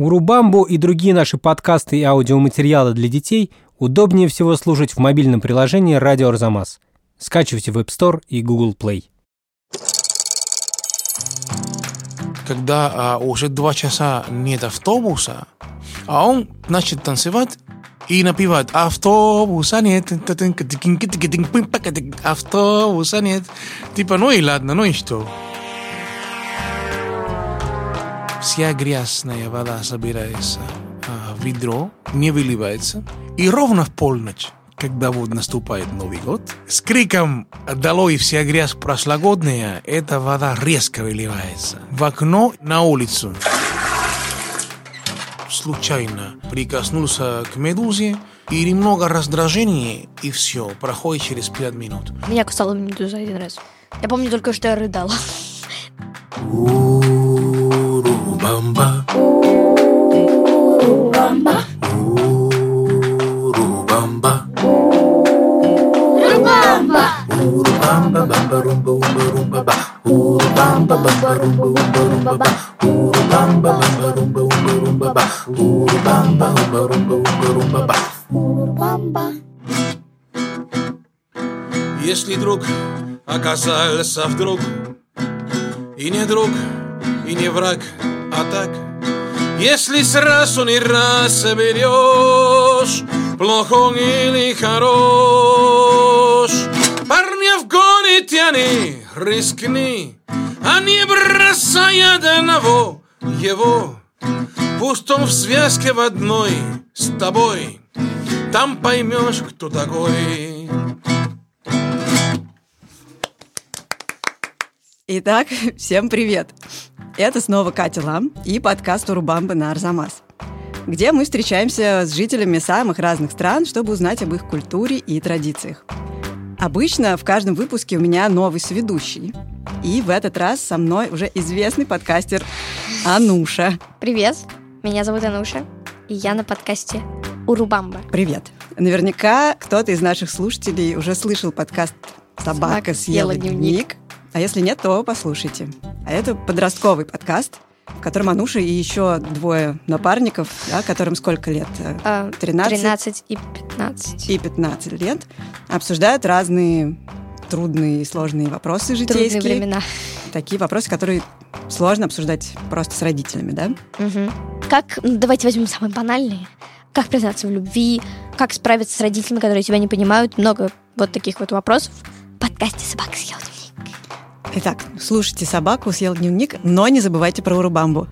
Урубамбу и другие наши подкасты и аудиоматериалы для детей удобнее всего слушать в мобильном приложении «Радио Арзамас». Скачивайте в App Store и Google Play. Когда а, уже два часа нет автобуса, а он начал танцевать и напевать «Автобуса нет, автобуса нет». Типа, ну и ладно, ну и что? Вся грязная вода собирается а, в ведро, не выливается. И ровно в полночь когда вот наступает Новый год, с криком «Долой вся грязь прошлогодняя!» эта вода резко выливается в окно на улицу. Случайно прикоснулся к медузе, и немного раздражения, и все, проходит через пять минут. Меня кусала медуза один раз. Я помню только, что я рыдала. Урубамба. Урубамба. Урубамба. Урубамба, бамба, румба, умба, румба, ба. Урубамба, бамба, румба, умба, румба, ба. Урубамба, бамба, румба, умба, румба, ба. Урубамба, умба, румба, умба, румба, ба. Если друг оказался вдруг И не друг, и не враг, а так Если сразу не раз берешь Плохо он или хорош Парня в горе тяни, рискни А не бросай одного его Пусть он в связке в одной с тобой Там поймешь, кто такой Итак, всем привет! Это снова Катя Лам и подкаст Урубамбы на Арзамас, где мы встречаемся с жителями самых разных стран, чтобы узнать об их культуре и традициях. Обычно в каждом выпуске у меня новый соведущий. И в этот раз со мной уже известный подкастер Ануша. Привет, меня зовут Ануша, и я на подкасте Урубамба. Привет. Наверняка кто-то из наших слушателей уже слышал подкаст «Собака съела дневник». А если нет, то послушайте. А это подростковый подкаст, в котором Ануша и еще двое напарников, да, которым сколько лет? А, 13? 13 и 15. и 15 лет, обсуждают разные трудные и сложные вопросы житейские. Трудные времена. Такие вопросы, которые сложно обсуждать просто с родителями, да? Мгм. Как, ну, давайте возьмем самые банальные. Как признаться в любви, как справиться с родителями, которые тебя не понимают. Много вот таких вот вопросов. В подкасте «Собака съела дневник». Итак, слушайте «Собаку съел дневник», но не забывайте про Урубамбу.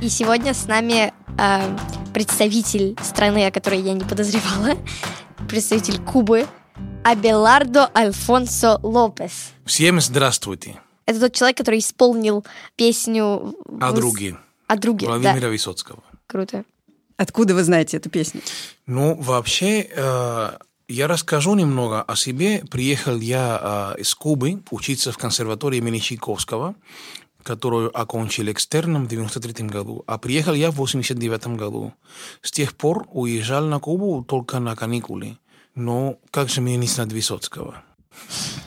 И сегодня с нами э, представитель страны, о которой я не подозревала, представитель Кубы, Абелардо Альфонсо Лопес. Всем здравствуйте. Это тот человек, который исполнил песню... О в- друге О друге, да. Владимира Высоцкого. Круто. Откуда вы знаете эту песню? Ну, вообще, э, я расскажу немного о себе. Приехал я э, из Кубы учиться в консерватории имени Чайковского, которую окончил экстерном в 93 году. А приехал я в 89 году. С тех пор уезжал на Кубу только на каникулы. Но как же мне не знать Высоцкого?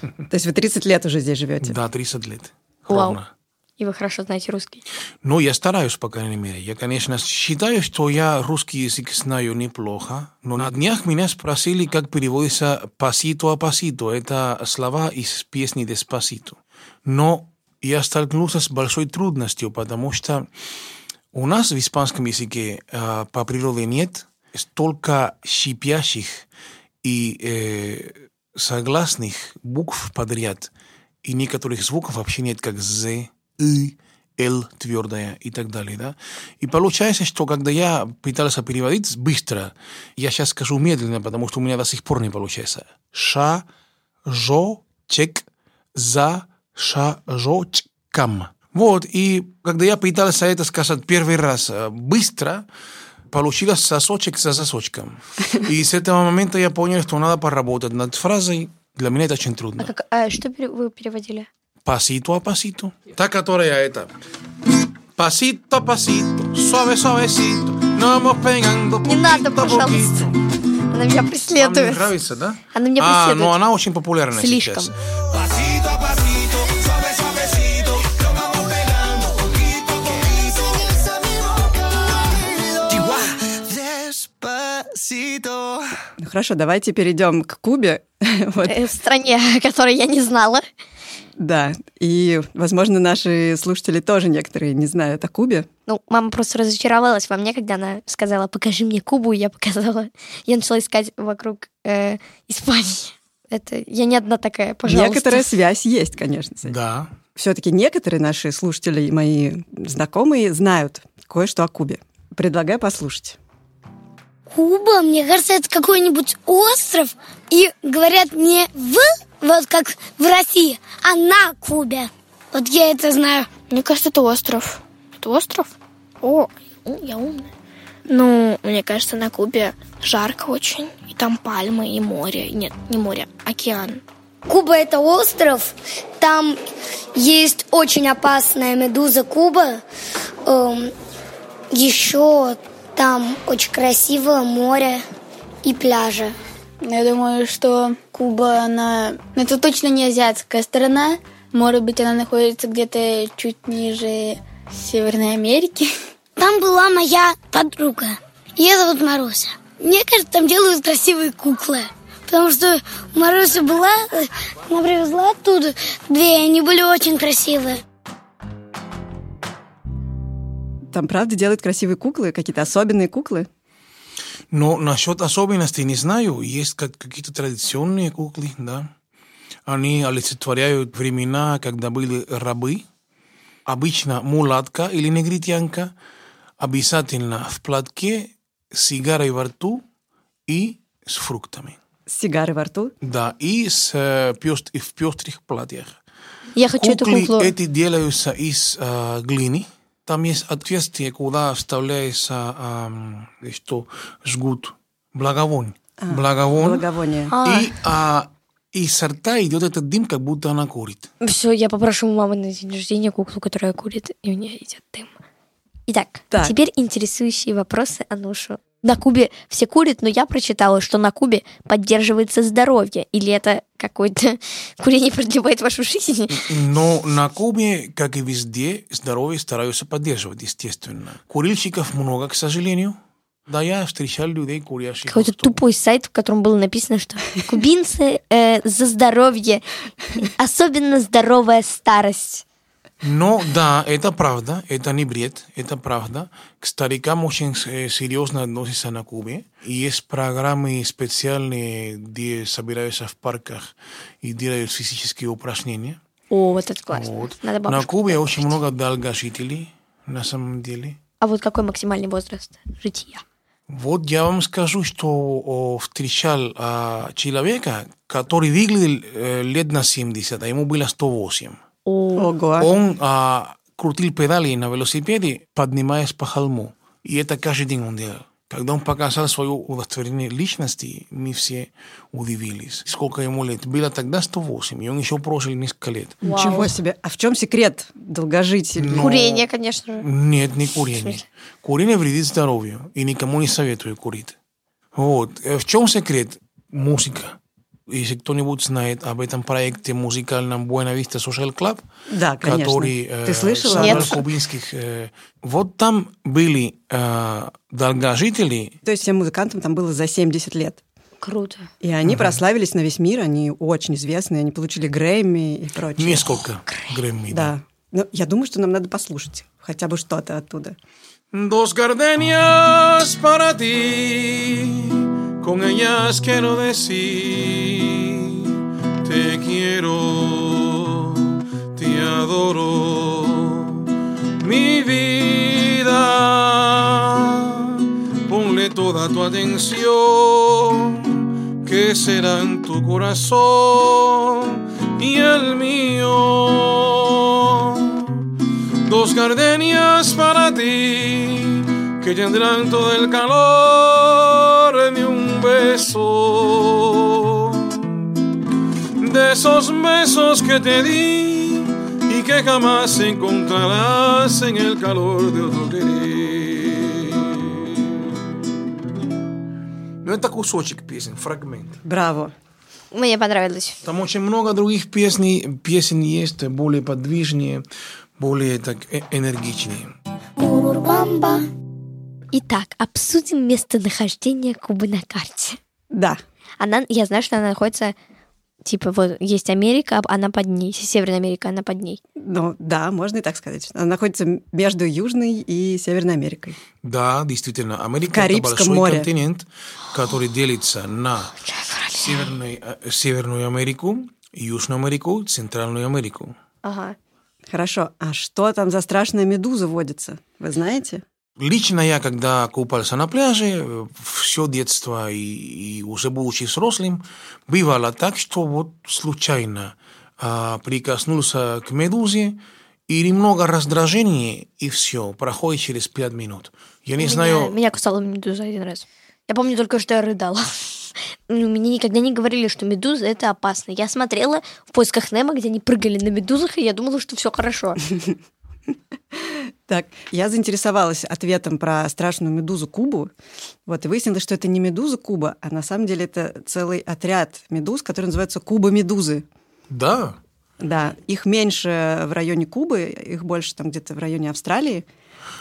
То есть вы 30 лет уже здесь живете? Да, 30 лет. Вау. И вы хорошо знаете русский. Ну, я стараюсь, по крайней мере. Я, конечно, считаю, что я русский язык знаю неплохо, но на днях меня спросили, как переводится «пасито а пасито». Это слова из песни «Деспасито». Но я столкнулся с большой трудностью, потому что у нас в испанском языке э, по природе нет столько шипящих и э, согласных букв подряд, и некоторых звуков вообще нет, как «з», «ы», «л» твердая и так далее. Да? И получается, что когда я пытался переводить быстро, я сейчас скажу медленно, потому что у меня до сих пор не получается. Ша, жо, чек, за, ша, жо, чкам. Вот, и когда я пытался это сказать первый раз э, быстро, получилось сосочек за сосочком. И с этого момента я понял, что надо поработать над фразой. Для меня это очень А, трудно. как, а что вы переводили? pasito a pasito. Está catorea esta. Pasito a pasito, suave, суавесито, но мы пегando Не надо, пожалуйста. Она меня преследует. Она нравится, да? Она меня преследует. А, ну она очень популярна Слишком. сейчас. Ну хорошо, давайте перейдем к Кубе. вот. В стране, которой я не знала да, и, возможно, наши слушатели тоже некоторые не знают о Кубе. Ну, мама просто разочаровалась во мне, когда она сказала, покажи мне Кубу, и я показала. Я начала искать вокруг э, Испании. Это я не одна такая, пожалуйста. Некоторая связь есть, конечно, этим. Да. Все-таки некоторые наши слушатели и мои знакомые знают кое-что о Кубе. Предлагаю послушать. Куба, мне кажется, это какой-нибудь остров. И говорят не в, вот как в России, а на Кубе. Вот я это знаю. Мне кажется, это остров. Это остров? О, я умная. Ну, мне кажется, на Кубе жарко очень. И там пальмы, и море. Нет, не море, океан. Куба это остров. Там есть очень опасная медуза Куба. Эм, еще там очень красивое море и пляжи. Я думаю, что Куба, она... Это точно не азиатская страна. Может быть, она находится где-то чуть ниже Северной Америки. Там была моя подруга. Ее зовут Маруся. Мне кажется, там делают красивые куклы. Потому что Маруся была, э, она привезла оттуда две, и они были очень красивые. Там, правда, делают красивые куклы, какие-то особенные куклы. Но насчет особенностей не знаю. Есть как- какие-то традиционные куклы, да. Они олицетворяют времена, когда были рабы. Обычно мулатка или негритянка. Обязательно в платке, с сигарой во рту и с фруктами. С сигарой во рту. Да, и, с, э, пёст- и в пестрых платьях. Я хочу эту Куклы куклу. эти делаются из э, глины. Там есть отверстие, куда вставляется э, что жгут благовонь. благовонь. Благовоние. А, И а, из рта идет этот дым, как будто она курит. Все, я попрошу у мамы на день рождения куклу, которая курит, и у нее идет дым. Итак, Так. теперь интересующие вопросы Анушу. На Кубе все курят, но я прочитала, что на Кубе поддерживается здоровье. Или это какое-то курение продлевает вашу жизнь? Но на Кубе, как и везде, здоровье стараются поддерживать, естественно. Курильщиков много, к сожалению. Да, я встречал людей, курящих. Какой-то тупой сайт, в котором было написано, что кубинцы э, за здоровье, особенно здоровая старость. Но да, это правда, это не бред, это правда. К старикам очень э, серьезно относятся на Кубе. И есть программы специальные, где собираются в парках и делают физические упражнения. О, вот это классно. Вот. Надо На Кубе очень много долгожителей, на самом деле. А вот какой максимальный возраст жития? Вот я вам скажу, что встречал а, человека, который выглядел э, лет на 70, а ему было 108. О, Ого. Он а, крутил педали на велосипеде, поднимаясь по холму. И это каждый день он делал. Когда он показал свое удостоверение личности, мы все удивились. Сколько ему лет? Было тогда 108, и он еще прожил несколько лет. Ничего себе. А в чем секрет долгожителей? Ну, Курение, конечно же. Нет, не курение. Курение вредит здоровью, и никому не советую курить. Вот. Э, В чем секрет? Музыка. Если кто-нибудь знает об этом проекте музыкальном Buena Vista Social Club, Да, конечно. который э, Ты слышала? собрал Нет. кубинских... э, вот там были э, долгожители, То есть всем музыкантам там было за 70 лет. Круто. И они прославились на весь мир, они очень известные, они получили Грэмми и прочее. несколько Грэмми. Да. Ну, я думаю, что нам надо послушать хотя бы что-то оттуда. Dos gardenias para ti, con ellas quiero decir, te quiero, te adoro, mi vida. Ponle toda tu atención, que será en tu corazón y el mío dos gardenias para ti que tendrán todo el calor de un beso. De esos besos que te di y que jamás encontrarás en el calor de otro querer. Ну, это кусочек песен, фрагмент. Браво. Мне понравилось. Там очень много других песней, песен есть, более подвижнее, более так э- энергичнее. Урбамба. Итак, обсудим местонахождение Кубы на карте. Да. Она, я знаю, что она находится, типа, вот есть Америка, а она под ней, Северная Америка, она под ней. Ну, да, можно и так сказать. Она находится между Южной и Северной Америкой. Да, действительно, Америка Карибском это большой море. континент, который делится на Северную, э, Северную Америку, Южную Америку, Центральную Америку. Ага. Хорошо. А что там за страшная медуза водится? Вы знаете? Лично я, когда купался на пляже, все детство и, и уже будучи взрослым, бывало так, что вот случайно а, прикоснулся к медузе, и немного раздражения, и все, проходит через пять минут. Я не меня, знаю, Меня кусала медуза один раз. Я помню только, что я рыдала. Ну, Мне никогда не говорили, что медуза это опасно. Я смотрела в поисках Немо, где они прыгали на медузах, и я думала, что все хорошо. Так, я заинтересовалась ответом про страшную медузу Кубу. Вот, и выяснилось, что это не медуза Куба, а на самом деле это целый отряд медуз, который называется Куба-медузы. да, Да, их меньше в районе Кубы, их больше там где-то в районе Австралии.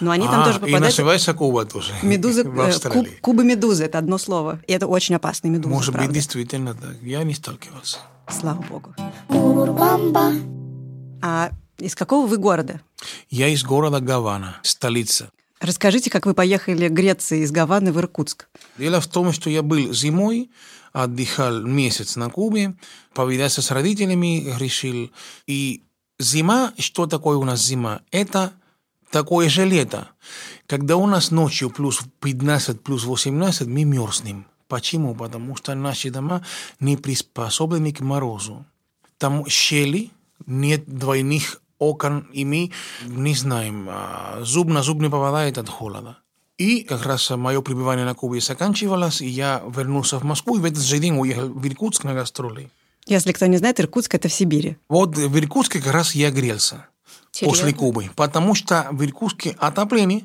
Но они там А, тоже и попадают. называется Куба тоже. Медузы, в э, Австралии. куб- куба-медузы, это одно слово. И это очень опасные медузы, Может быть, правда. действительно так. Я не сталкивался. Слава богу. А из какого вы города? Я из города Гавана, столица. Расскажите, как вы поехали Греции из Гаваны в Иркутск. Дело в том, что я был зимой, отдыхал месяц на Кубе, повидался с родителями, решил. И зима, что такое у нас зима? Это такое же лето. Когда у нас ночью плюс 15, плюс 18, мы мерзнем. Почему? Потому что наши дома не приспособлены к морозу. Там щели, нет двойных окон, и мы не знаем, зуб на зуб не попадает от холода. И как раз мое пребывание на Кубе заканчивалось, и я вернулся в Москву, и в этот же день уехал в Иркутск на гастроли. Если кто не знает, Иркутск – это в Сибири. Вот в Иркутске как раз я грелся после Серьезно? Кубы, потому что в Иркутске отопление,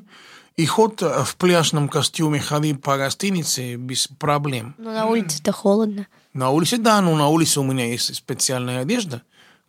и ход в пляжном костюме ходить по гостинице без проблем. Ну, на улице-то холодно. На улице, да, но на улице у меня есть специальная одежда,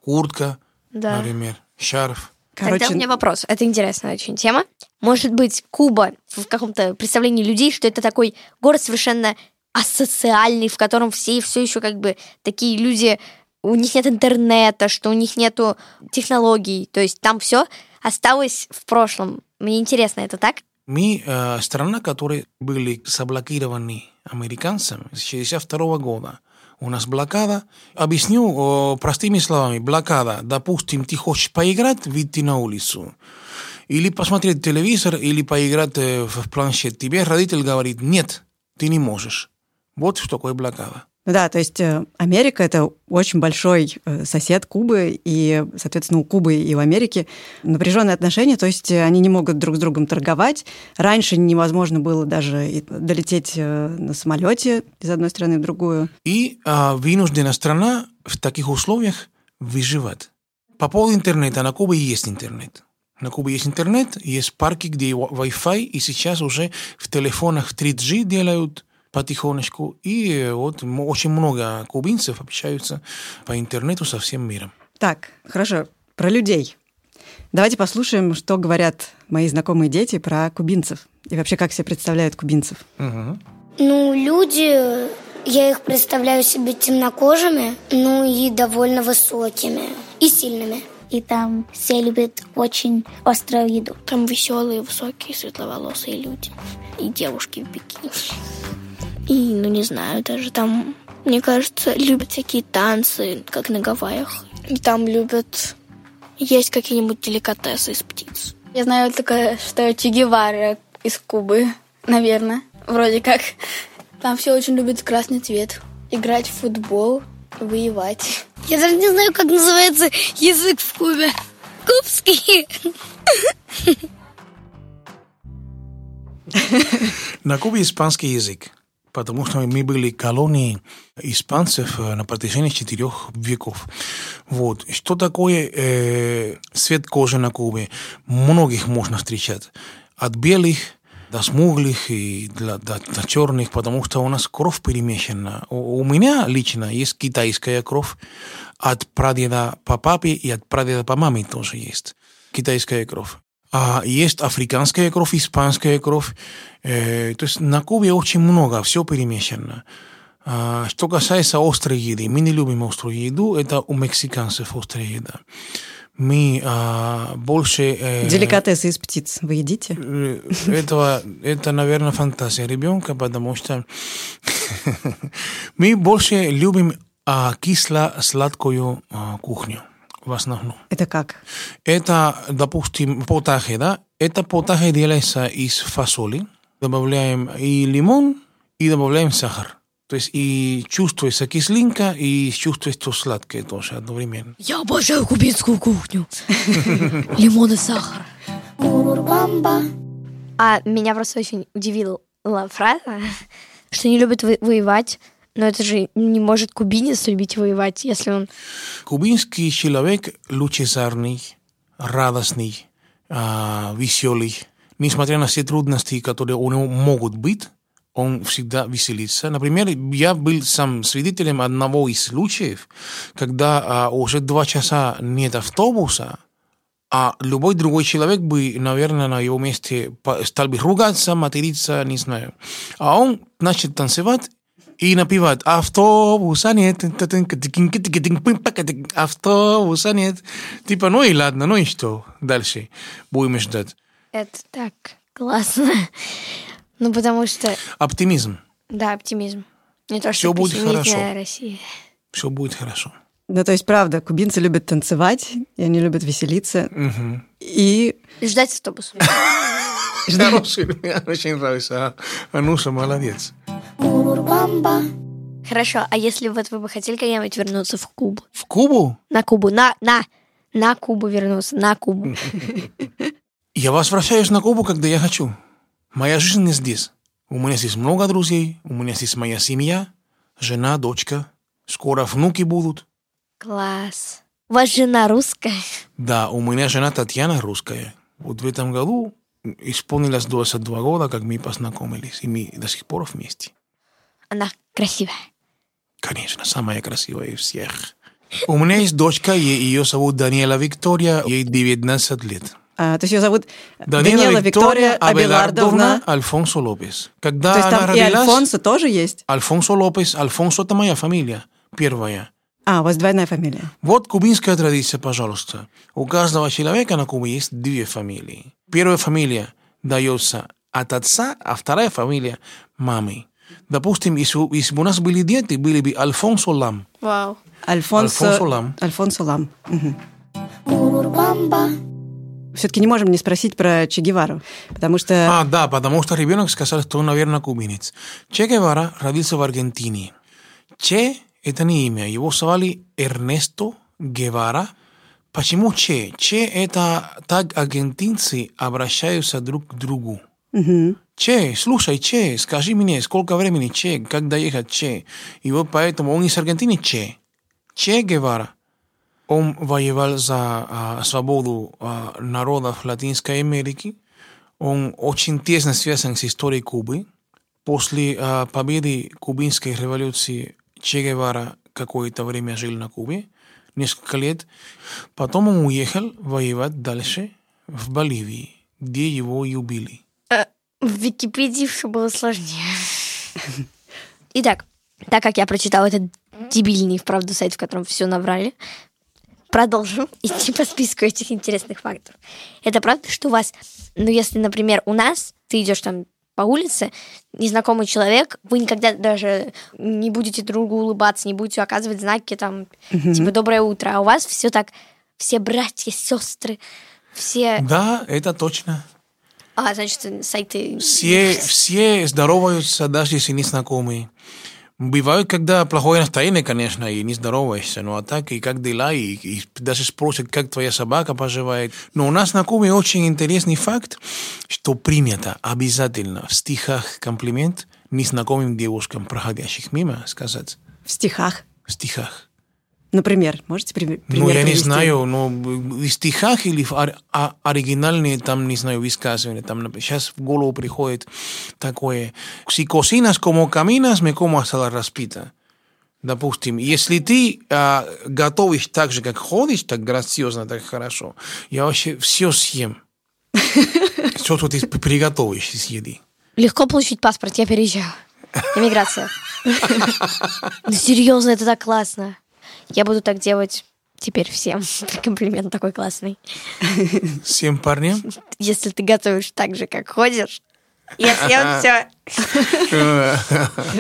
куртка, Да. например, шарф. Короче, Тогда у меня вопрос. Это интересная очень тема. Может быть, Куба в каком-то представлении людей, что это такой город совершенно асоциальный, в котором все все еще как бы такие люди, у них нет интернета, что у них нету технологий, то есть там все осталось в прошлом. Мне интересно, это так? Мы э, страна, которые были заблокированы американцами с 62 года. У нас блокада. Объясню э, простыми словами. Блокада. Допустим, ты хочешь поиграть, выйти на улицу. Или посмотреть телевизор, или поиграть э, в планшет. Тебе родитель говорит, нет, ты не можешь. Вот что такое блокада. Ну Да, то есть э, Америка это очень большой э, сосед Кубы, и, соответственно, у Кубы и у Америки напряженные отношения, то есть э, они не могут друг с другом торговать. Раньше невозможно было даже долететь на самолете из одной страны в другую. И а, вынуждена страна в таких условиях выживать. По поводу интернета, на Кубе есть интернет. На Кубе есть интернет, есть парки, где Wi-Fi, и сейчас уже в телефонах 3G делают потихонечку. И вот очень много кубинцев общаются по интернету со всем миром. Так, хорошо, про людей. Давайте послушаем, что говорят мои знакомые дети про кубинцев. И вообще, как себе представляют кубинцев. Мгм. Ну, люди, я их представляю себе темнокожими, ну и довольно высокими и сильными. И там все любят очень острую еду. Там веселые, высокие, светловолосые люди. И девушки в бикини. И, ну, не знаю, даже там, мне кажется, любят всякие танцы, как на Гавайях. И там любят есть какие-нибудь деликатесы из птиц. Я знаю только, что Че Гевара из Кубы, наверное, вроде как. Там все очень любят красный цвет. Играть в футбол, воевать. Я даже не знаю, как называется язык в Кубе. Кубский. На Кубе испанский язык, потому что мы были колонией испанцев э, на протяжении четырех веков. Вот. Что такое э, цвет кожи на Кубе? Многих можно встречать. От белых до смуглых и до, до, до черных, потому что у нас кровь перемешана. У, у меня лично есть китайская кровь. От прадеда по папе и от прадеда по маме тоже есть китайская кровь. А есть африканская кровь, испанская кровь. Э, то есть на Кубе очень много, все перемешано. А, Что касается острой еды, мы не любим острую еду, это у мексиканцев острая еда. Мы а, больше... э, Деликатесы из птиц вы едите? э, этого, это, наверное, фантазия ребенка, потому что мы больше любим а, кисло-сладкую а, кухню в основном. Это как? Это, допустим, потахе, да? Это потахе делается из фасоли. Добавляем и лимон, и добавляем сахар. То есть и чувствуется кислинка, и чувствуется сладкое тоже одновременно. Я обожаю кубинскую кухню. Лимон и сахар. А меня просто очень удивила фраза, что не любят во- воевать. Но это же не может кубинец любить воевать, если он... Кубинский человек лучезарный, радостный, а, веселый. Несмотря на все трудности, которые у него могут быть, он всегда веселится. Например, я был сам свидетелем одного из случаев, когда а, уже два часа нет автобуса, а любой другой человек бы, наверное, на его месте стал бы ругаться, материться, не знаю. А он начал танцевать и напевать «Автобуса нет». Автобуса нет. Типа, ну и ладно, ну и что дальше? Будем ждать. Это так классно. Ну, потому что, Оптимизм. да, оптимизм. Не то, что будет пессимизм хорошо. на России. Все будет хорошо. Ну, то есть, правда, кубинцы любят танцевать, и они любят веселиться. И Ждать автобус. Хороший, мне очень нравится. Ануша молодец. Хорошо, а если вот вы бы хотели когда-нибудь вернуться в Кубу? В Кубу? На Кубу, на, на, на Кубу вернуться, на Кубу. Я возвращаюсь на Кубу, когда я хочу. Моя жизнь не здесь. У меня здесь много друзей, у меня здесь моя семья, жена, дочка. Скоро внуки будут. Класс. У вас жена русская? Да, у меня жена Татьяна русская. Вот в этом году исполнилось 22 года, как мы познакомились, и мы до сих пор вместе. Она красивая. Конечно, самая красивая из всех. У меня есть дочка, ее зовут Даниэла Виктория, ей 19 лет. а, то есть ее зовут Даниэла Даниэла Виктория Абелардовна. Альфонсо Лопес. Когда То есть она там и родилась, Альфонсо тоже есть? Альфонсо Лопес, Альфонсо это моя фамилия, первая. А, у вас двойная фамилия. Вот кубинская традиция, пожалуйста. У каждого человека на Кубе есть две фамилии. Первая фамилия дается от отца, а вторая фамилия мамы. Допустим, если, если бы у нас были дети, были бы Альфонсо Лам. Вау. Альфонсо, Альфонсо Лам. Альфонсо Лам. Все-таки не можем не спросить про Че Гевару, потому что... А, да, потому что ребенок сказал, что он, наверное, кубинец. Че Гевара родился в Аргентине. Че – это не имя. Его звали Эрнесто Гевара. Почему Че? Че – это так аргентинцы обращаются друг к другу. Че, слушай, Че, скажи мне, сколько времени Че, как доехать Че. И вот поэтому он из Аргентины Че. Че Гевара. Он воевал за а, свободу а, народов Латинской Америки. Он очень тесно связан с историей Кубы. После а, победы кубинской революции Че Гевара какое-то время жил на Кубе, несколько лет. Потом он уехал воевать дальше в Боливии, где его и убили. В Википедии все было сложнее. Итак, так как я прочитала этот дебильный, вправду, сайт, в котором все набрали, продолжим идти по списку этих интересных фактов. Это правда, что у вас, ну, если, например, у нас, ты идешь там по улице, незнакомый человек, вы никогда даже не будете другу улыбаться, не будете оказывать знаки там, типа «доброе утро», а у вас все так, все братья, сестры, все... Да, это точно. А, значит, сайты... Все, все здороваются, даже если не знакомые. Бывает, когда плохое настроение, конечно, и не здороваешься, но а так и как дела, и, и даже спросят, как твоя собака поживает. Но у нас на Кубе очень интересный факт, что принято обязательно в стихах комплимент незнакомым девушкам, проходящих мимо, сказать. В стихах. В стихах. Например, можете при- пример Ну, я не привести? знаю, но в стихах или в ор- а- оригинальные, там, не знаю, высказывания, там, сейчас в голову приходит такое, si cocinas como caminas, me como hasta la распита. Допустим, если ты а, готовишь так же, как ходишь, так грациозно, так хорошо, я вообще все съем. Все, что ты приготовишь из еды. Легко получить паспорт, я переезжаю. Иммиграция. Ну, серьезно, это так классно. Я буду так делать теперь всем. Комплимент такой классный. Всем парням? Если ты готовишь так же, как ходишь, я съем все.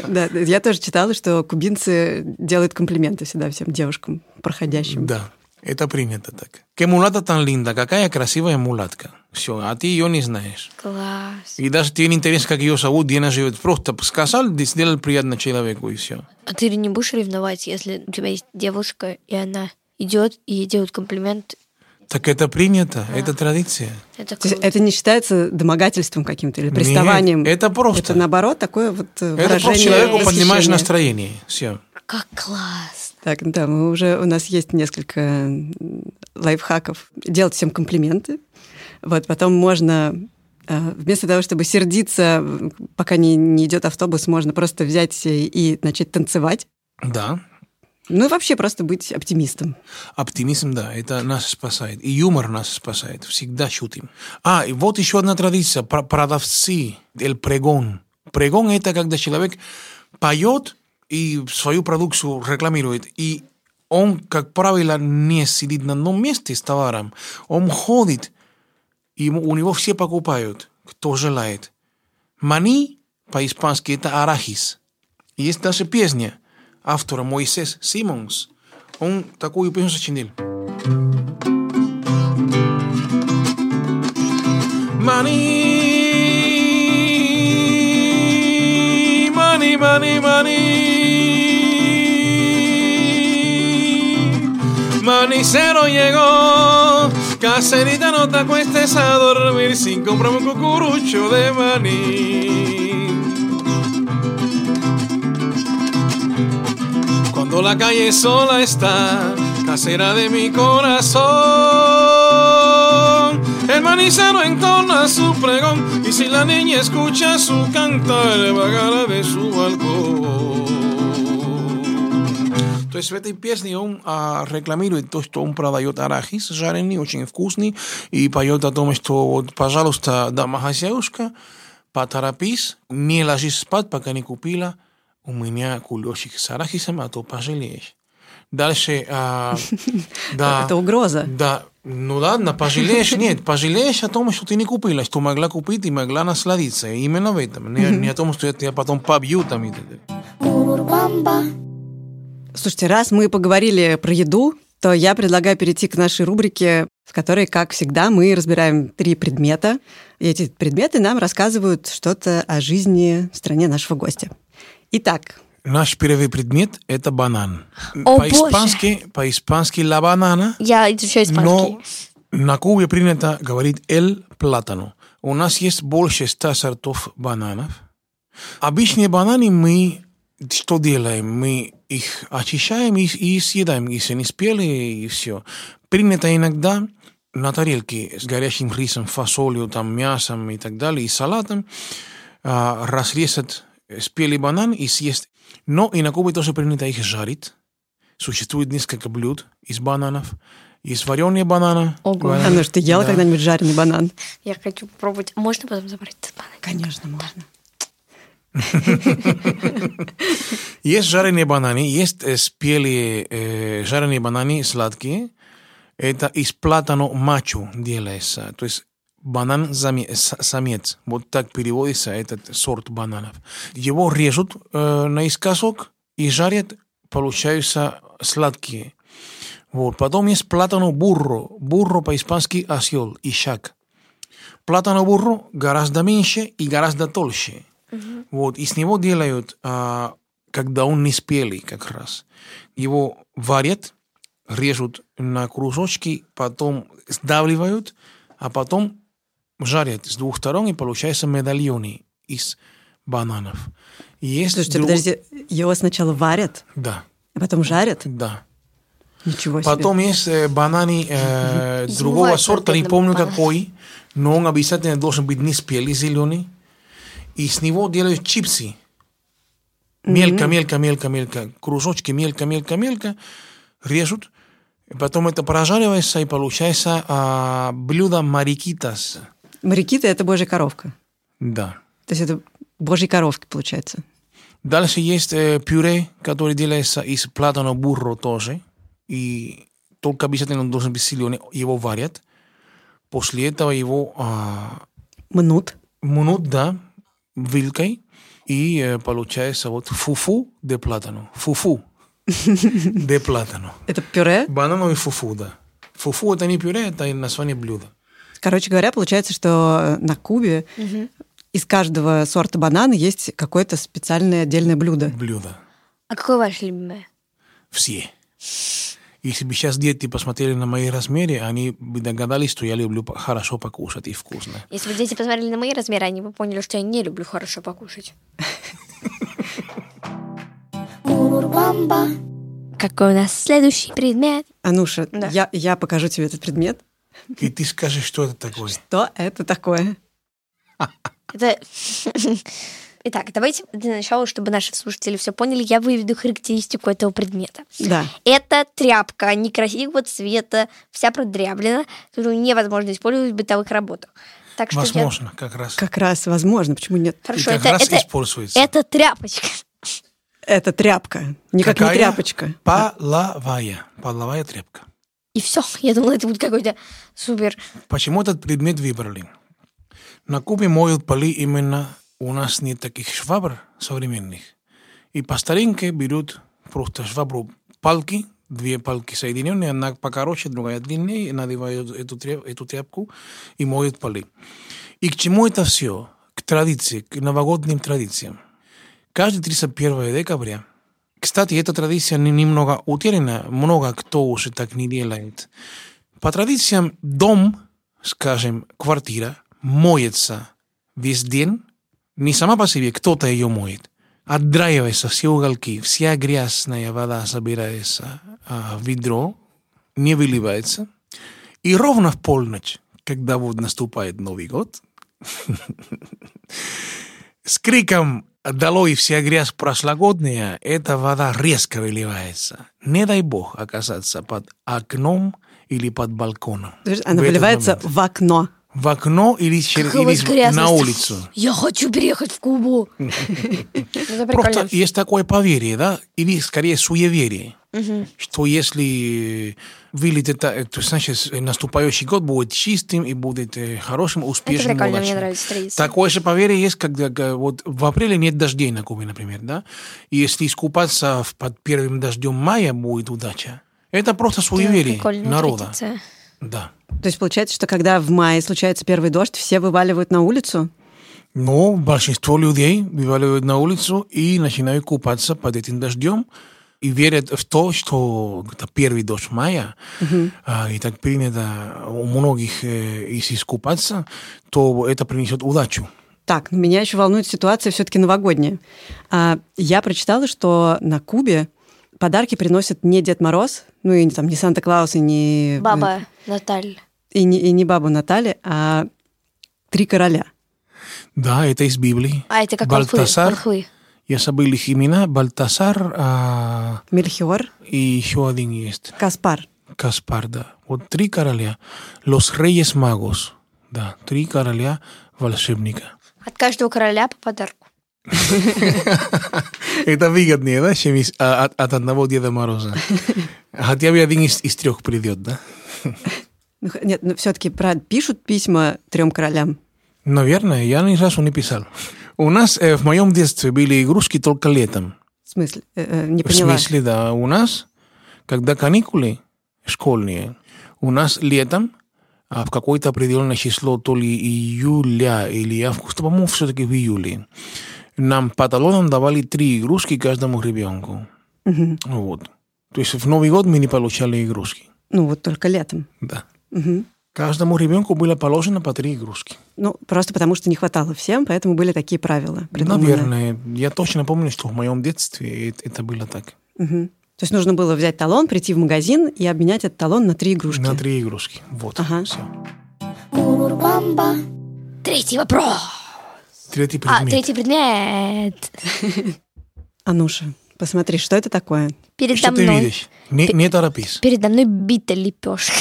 Да, я тоже читала, что кубинцы делают комплименты всегда всем девушкам, проходящим. Да, это принято так. Mulata tan linda, какая красивая мулатка. Все, а ты ее не знаешь. Класс. И даже тебе не интересно, как ее зовут, где она живет. Просто сказал, сделал приятно человеку, и все. А ты не будешь ревновать, если у тебя есть девушка, и она идет и ей делают комплимент? Так это принято, это традиция. Это То есть это не считается домогательством каким-то или приставанием? Нет, это просто. Это наоборот такое вот э, Это выражение просто человеку поднимаешь настроение. Все. Как класс. Так, да, мы уже у нас есть несколько лайфхаков. Делать всем комплименты. Вот, потом можно э, вместо того, чтобы сердиться, пока не, не идет автобус, можно просто взять и, начать танцевать. Да. Ну и вообще просто быть оптимистом. Оптимизм, да, это нас спасает. И юмор нас спасает. Всегда шутим. А, и вот еще одна традиция. Про- Продавцы, el пregон. Пregон – это когда человек поет и свою продукцию рекламирует. И он, как правило, не сидит на одном месте с товаром. Он ходит, и ему- у него все покупают, кто желает. Мани по-испански – это арахис. Есть даже песня автора Моисес Симонс. Он такую песню сочинил. Money, money, money, money. Manicero llegó, caserita no te acuestes a dormir sin comprar un cucurucho de maní. Cuando la calle sola está, casera de mi corazón. El manicero entona su pregón y si la niña escucha su cantar, vagará de su balcón. То есть в этой песне он а, рекламирует то, что он продает арахис жареный, очень вкусный, и поет о том, что вот, пожалуйста, домохозяюшка, поторопись, не ложись спать, пока не купила у меня кулечек с арахисом, а то пожалеешь. Дальше, а, да. Это угроза. Да, ну ладно, пожалеешь, нет, пожалеешь о том, что ты не купила, что могла купить и могла насладиться. Именно в этом. Не, не о том, что я тебя потом побью там и так далее. Слушайте, раз мы поговорили про еду, то я предлагаю перейти к нашей рубрике, в которой, как всегда, мы разбираем три предмета. И эти предметы нам рассказывают что-то о жизни в стране нашего гостя. Итак, Наш первый предмет – это банан. О, по-испански, по-испански «la banana», Я изучаю испанский. но на Кубе принято говорить «el plátano». У нас есть больше ста сортов бананов. Обычные бананы мы что делаем? Мы их очищаем и, и съедаем, если не спелые, и все. Принято иногда на тарелке с горячим рисом, фасолью, там, мясом и так далее, и салатом а, разрезать спелый банан и съесть. Но и на Кубе тоже принято их жарить. Существует несколько блюд из бананов. Есть вареные бананы. Ого. бананы. а ну что, ты ела Да. когда-нибудь жареный банан? Я хочу попробовать. Можно потом забрать этот банан? Конечно, можно. Есть жареные бананы, есть э, спелые э, жареные бананы сладкие. Это из платано мачо делается. То есть банан самец. Вот так переводится этот сорт бананов. Его режут э, наискосок и жарят, получаются сладкие. Вот. Потом есть платано бурро. Бурро по-испански осел, ишак. Платано бурро гораздо меньше и гораздо толще. Вот, и с него делают, а, когда он не спелый как раз. Его варят, режут на кружочки, потом сдавливают, а потом жарят с двух сторон, и получаются медальоны из бананов. И есть Слушайте, друг- подожди, его сначала варят, Да, а потом жарят? да. Ничего себе. Потом есть э, бананы э, другого сорта, не помню какой, но он обязательно должен быть не спелый, зеленый. И с него делают чипсы. Мелько, мелько, мелько, мелько. Кружочки мелько, мелько, мелько. Режут. Потом это прожаривается, и получается а, блюдо марикитас. Марикита – это божья коровка. Да. То есть это божьи коровки, получается. Дальше есть э, пюре, который делается из платано бурро тоже. И только обязательно должен быть соленый. Его варят. После этого его а, Мнут. мнут, да, вилкой. И получается вот фуфу де платано. Фуфу де платано. Это пюре. Банановый фуфу, да. Фуфу это не пюре, это название блюда. Короче говоря, получается, что на Кубе из каждого сорта банана есть какое-то специальное отдельное блюдо. Блюдо. А какое ваше любимое? Все. Если бы сейчас дети посмотрели на мои размеры, они бы догадались, что я люблю хорошо покушать и вкусно. Если бы дети посмотрели на мои размеры, они бы поняли, что я не люблю хорошо покушать. Какой у нас следующий предмет? Ануша, Да. я, я покажу тебе этот предмет. И ты скажешь, что это такое. Что это такое? Это... Итак, давайте для начала, чтобы наши слушатели все поняли, я выведу характеристику этого предмета. Да. Это тряпка некрасивого цвета, вся продряблена, которую невозможно использовать в бытовых работах. Так что я- Возможно, как раз. Как раз возможно, почему нет? Хорошо, и как это, раз это, используется. это тряпочка. Это тряпка. Никак Какая? не тряпочка. Половая. Половая тряпка. И все. Я думала, это будет какой-то супер. Почему этот предмет выбрали? На Кубе моют полы именно у нас нет таких швабр современных. И по старинке берут просто швабру палки, две палки соединенные, одна покороче, другая длиннее, и надевают эту, эту тряпку и моют полы. И к чему это все? К традиции, к новогодним традициям. Каждый 31 декабря кстати, эта традиция не- немного утеряна, много кто уже так не делает. По традициям дом, скажем, квартира, моется весь день, не сама по себе, кто-то ее моет. Отдраивается все уголки, вся грязная вода собирается а, в ведро, не выливается. И ровно в полночь, когда вот наступает Новый год, с криком «Долой вся грязь прошлогодняя!» эта вода резко выливается. Не дай бог оказаться под окном или под балконом. Она выливается в окно. В окно или, чер- Какая у или вас грязность. на улицу. Я хочу переехать в Кубу. Это Просто есть такое поверье, да, или скорее суеверие, что если вылетит, э, то значит наступающий год будет чистым и будет э, хорошим, Это успешным, прикольно, мне нравится. Такое же поверье есть, когда э, вот в апреле нет дождей на Кубе, например, да? И если искупаться под первым дождем мая будет удача. Это просто суеверие народа. традиция. Да. То есть получается, что когда в мае случается первый дождь, все вываливают на улицу? Но большинство людей вываливают на улицу и начинают купаться под этим дождем и верят в то, что это первый дождь мая, а, и так принято у многих, э, если искупаться, то это принесет удачу. Так, меня еще волнует ситуация все-таки новогодняя. А, я прочитала, что на Кубе подарки приносит не Дед Мороз, ну и там не Санта-Клаус, и не... Баба Наталья. И не, и не баба Наталья, а три короля. Да, это из Библии. А, это как. Балтасар, волхвы. я забыл их имена, Балтасар а, Мельхиор, и еще один есть, Каспар. Каспар, да. Вот три короля, los reyes magos, да, три короля волшебника. От каждого короля по подарку. Это выгоднее, да, чем из- а, от, от одного Деда Мороза. Хотя бы один из, из трех придет, да? Нет, ну все-таки пишут письма трем королям. Наверное, я ни разу не писал. У нас э, в моем детстве были игрушки только летом. В смысле? Э, не В поняла. смысле, да, у нас, когда каникулы школьные, у нас летом, а в какое-то определенное число, то ли июля или августа, по-моему, все-таки в июле, нам по талонам давали три игрушки каждому ребенку. Мгм. Вот. То есть в Новый год мы не получали игрушки. Ну вот только летом. Да. Мгм. Каждому ребенку было положено по три игрушки. Ну, просто потому что не хватало всем, поэтому были такие правила. придуманы. Наверное. Я точно помню, что в моем детстве это, было так. Мгм. То есть нужно было взять талон, прийти в магазин и обменять этот талон на три игрушки. На три игрушки. Вот. Ага. Все. Третий вопрос. Третий предмет. А, третий предмет. Ануша, посмотри, что это такое? Передо Что ты мной. видишь? Не, не торопись. Передо мной бита лепешка.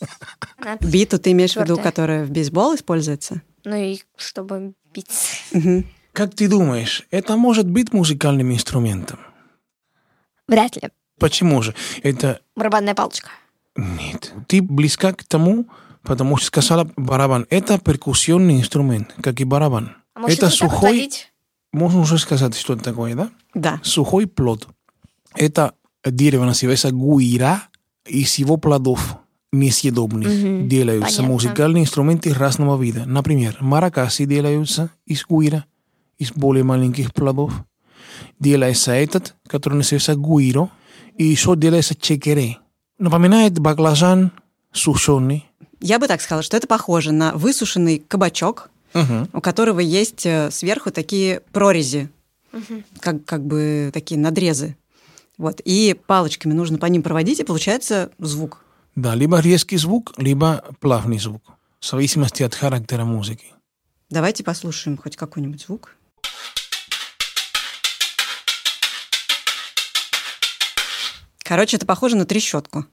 Биту ты имеешь в виду, которая в бейсбол используется? Ну и чтобы биться. Мгм. Как ты думаешь, это может быть музыкальным инструментом? Вряд ли. Почему же? Это Барабанная палочка. нет. Ты близка к тому, потому что сказала барабан. Это перкуссионный инструмент, как и барабан. А может, это сухой, водить? можно уже сказать, что это такое, да? Да. Сухой плод. Это дерево называется гуира, из его плодов несъедобных Мгм, делаются понятно. музыкальные инструменты разного вида. Например, маракасы делаются из гуира, из более маленьких плодов. Делается этот, который называется гуиро, и еще делается чекере. Напоминает баклажан сушеный. Я бы так сказала, что это похоже на высушенный кабачок, Мгм. у которого есть э, сверху такие прорези, как, как бы такие надрезы. Вот. И палочками нужно по ним проводить, и получается звук. Да, либо резкий звук, либо плавный звук. В зависимости от характера музыки. Давайте послушаем хоть какой-нибудь звук. Короче, это похоже на трещотку.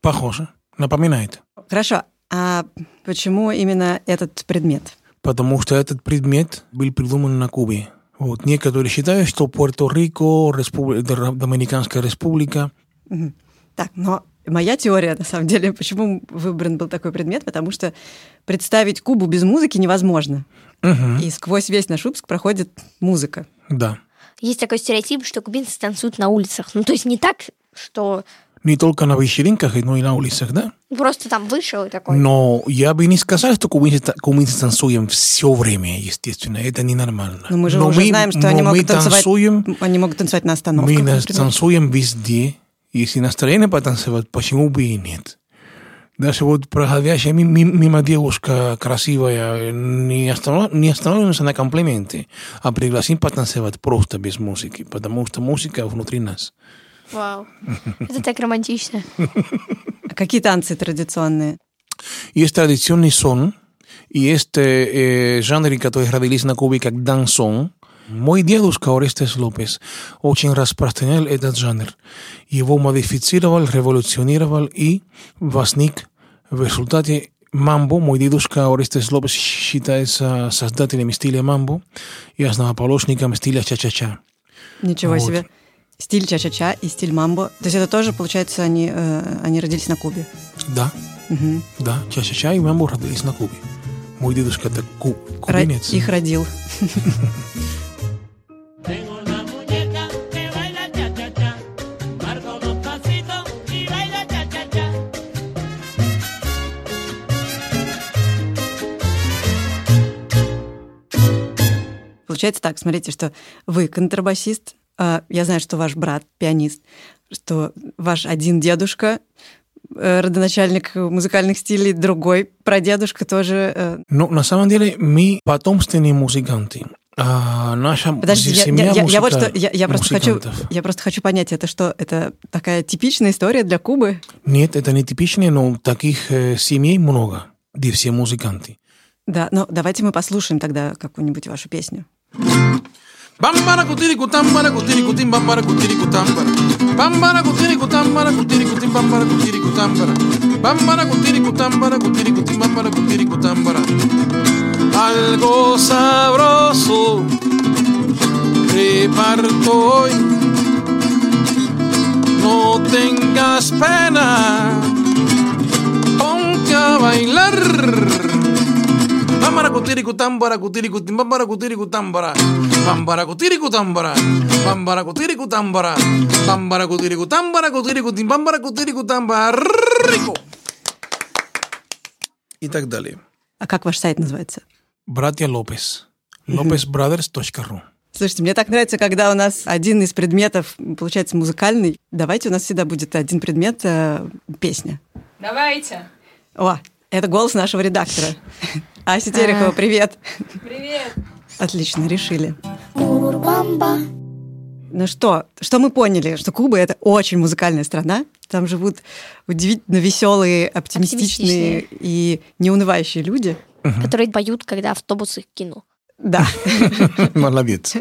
Похоже. Напоминает. Хорошо. А почему именно этот предмет? Потому что этот предмет был придуман на Кубе. Вот. Некоторые считают, что Пуэрто-Рико, Республи- Доминиканская республика. Так, но моя теория, на самом деле, почему выбран был такой предмет, потому что представить Кубу без музыки невозможно. Мгм. И сквозь весь наш выпуск проходит музыка. Да. Есть такой стереотип, что кубинцы танцуют на улицах. Ну, то есть не так, что Не только на вечеринках, но и на улицах, да? просто там вышел и такой. Но я бы не сказал, что кубинцы, кубинцы танцуем все время, естественно. Это ненормально. Но мы же Но уже знаем, что они мы могут танцевать. танцуем, Они могут танцевать на остановках. мы например. танцуем везде. Если настроение потанцевать, почему бы и нет? Даже вот проходящая ми- ми- мимо девушка красивая, не, останов- не остановимся на комплименте, а пригласим потанцевать просто без музыки, потому что музыка внутри нас. Вау. Это так романтично. А какие танцы традиционные? Есть традиционный сон, и есть э, э, жанры, которые родились на Кубе как дансон. Мой дедушка Орестес Лопес очень распространял этот жанр. Его модифицировал, революционировал и возник в результате мамбо. Мой дедушка Орестес Лопес считается создателем стиля мамбо и основоположником стиля ча-ча-ча. Ничего Вот. себе. Стиль ча-ча-ча и стиль мамбо. То есть это тоже, получается, они, э, они родились на Кубе. Да, Мгм. да, ча-ча-ча и мамбо родились на Кубе. Мой дедушка это ку- Ро- кубинец. Их родил. Получается так, смотрите, что вы контрабасист, я знаю, что ваш брат пианист, что ваш один дедушка э, родоначальник музыкальных стилей, другой прадедушка тоже. э, Ну, на самом деле, мы потомственные музыканты. А наша Подожди, я, семья я- я- я вот что, музыка- я, я просто хочу, я просто хочу понять, это что, это такая типичная история для Кубы? Нет, это не типично, но таких э, семей много, где все музыканты. Да, ну давайте мы послушаем тогда какую-нибудь вашу песню. Bambara cutiricután, para cutiricután, bambara cutiricután, para. Bambara cutiricután, para cutiricután, bambara cutiricután, para. Bambara cutiricután, para cutiricután, bambara cutiricután, para. Algo sabroso reparto hoy. No tengas pena, ponte a bailar. Tim bambara kutiriku tambara. Bambara kutiriku tambara. Bambara kutiriku tambara. Bambara kutiriku tambara kutiriku tim bambara kutiriku tambara. Rico. И так далее. А как ваш сайт называется? Братья Лопес. lopezbrothers.ru Слушайте, мне так нравится, когда у нас один из предметов получается музыкальный. Давайте у нас всегда будет один предмет э, песня. Давайте. О, это голос нашего редактора. Ася Терехова, привет. Привет. Отлично, решили. Ну что, что мы поняли? Что Куба — это очень музыкальная страна. Там живут удивительно веселые, оптимистичные, Оптимистичные. и неунывающие люди. которые поют, когда автобус их кинул. Да. Молодец.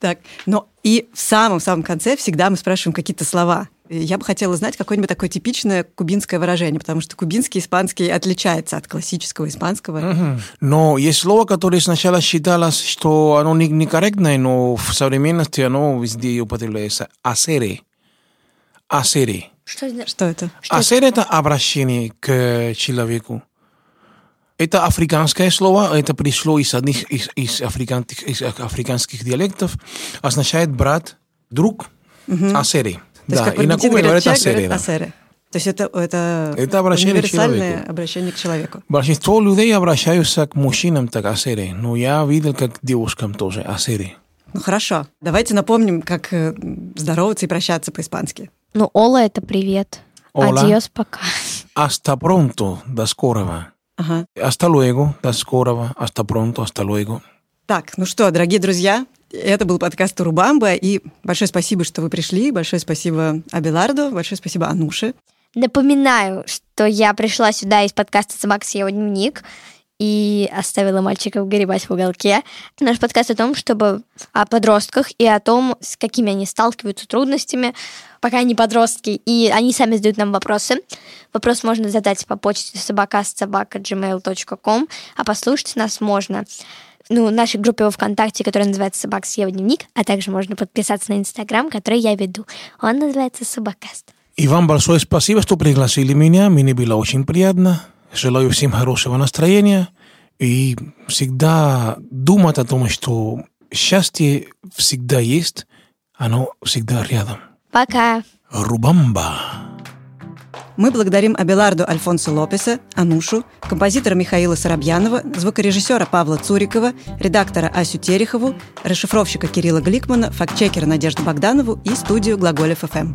Так, но и в самом-самом конце всегда мы спрашиваем какие-то слова. Я бы хотела знать какое-нибудь такое типичное кубинское выражение, потому что кубинский испанский отличается от классического испанского. Мгм. Но есть слово, которое сначала считалось, что оно не- некорректное, но в современности оно везде употребляется. Асере. Асере. Что это? Что это? Асере – это обращение к человеку. Это африканское слово, это пришло из одних из, из африканских, из африканских диалектов, означает брат, друг, асере. То есть, Да, как в и на Кубе говорят человек, асере. говорят да. асере. То есть это, это, Это обращение к универсальное человеку. обращение к человеку. Большинство людей обращаются к мужчинам так асере, но я видел, как к девушкам тоже асере. Ну хорошо, давайте напомним, как э, здороваться и прощаться по-испански. Ну, Ола — это привет. Ола. Адьос, пока. Hasta pronto, до скорого. Ага. Hasta luego, до скорого. Hasta pronto, hasta luego. Так, ну что, дорогие друзья, это был подкаст Урубамба, и большое спасибо, что вы пришли, большое спасибо Абеларду, большое спасибо Ануше. Напоминаю, что я пришла сюда из подкаста «Собака съела дневник» и оставила мальчиков горевать в уголке. Наш подкаст о том, чтобы о подростках и о том, с какими они сталкиваются трудностями, пока они подростки, и они сами задают нам вопросы. Вопрос можно задать по почте собакастsobaka.gmail.com, а послушать нас можно ну, нашей группе во ВКонтакте, которая называется «Собака съела дневник», а также можно подписаться на Инстаграм, который я веду. Он называется «Собакаст». И вам большое спасибо, что пригласили меня. Мне было очень приятно. Желаю всем хорошего настроения. И всегда думать о том, что счастье всегда есть, оно всегда рядом. Пока! Рубамба. Мы благодарим Абеларду Альфонсо Лопеса, Анушу, композитора Михаила Соробьянова, звукорежиссера Павла Цурикова, редактора Асю Терехову, расшифровщика Кирилла Гликмана, фактчекера Надежду Богданову и студию Глаголев ФМ.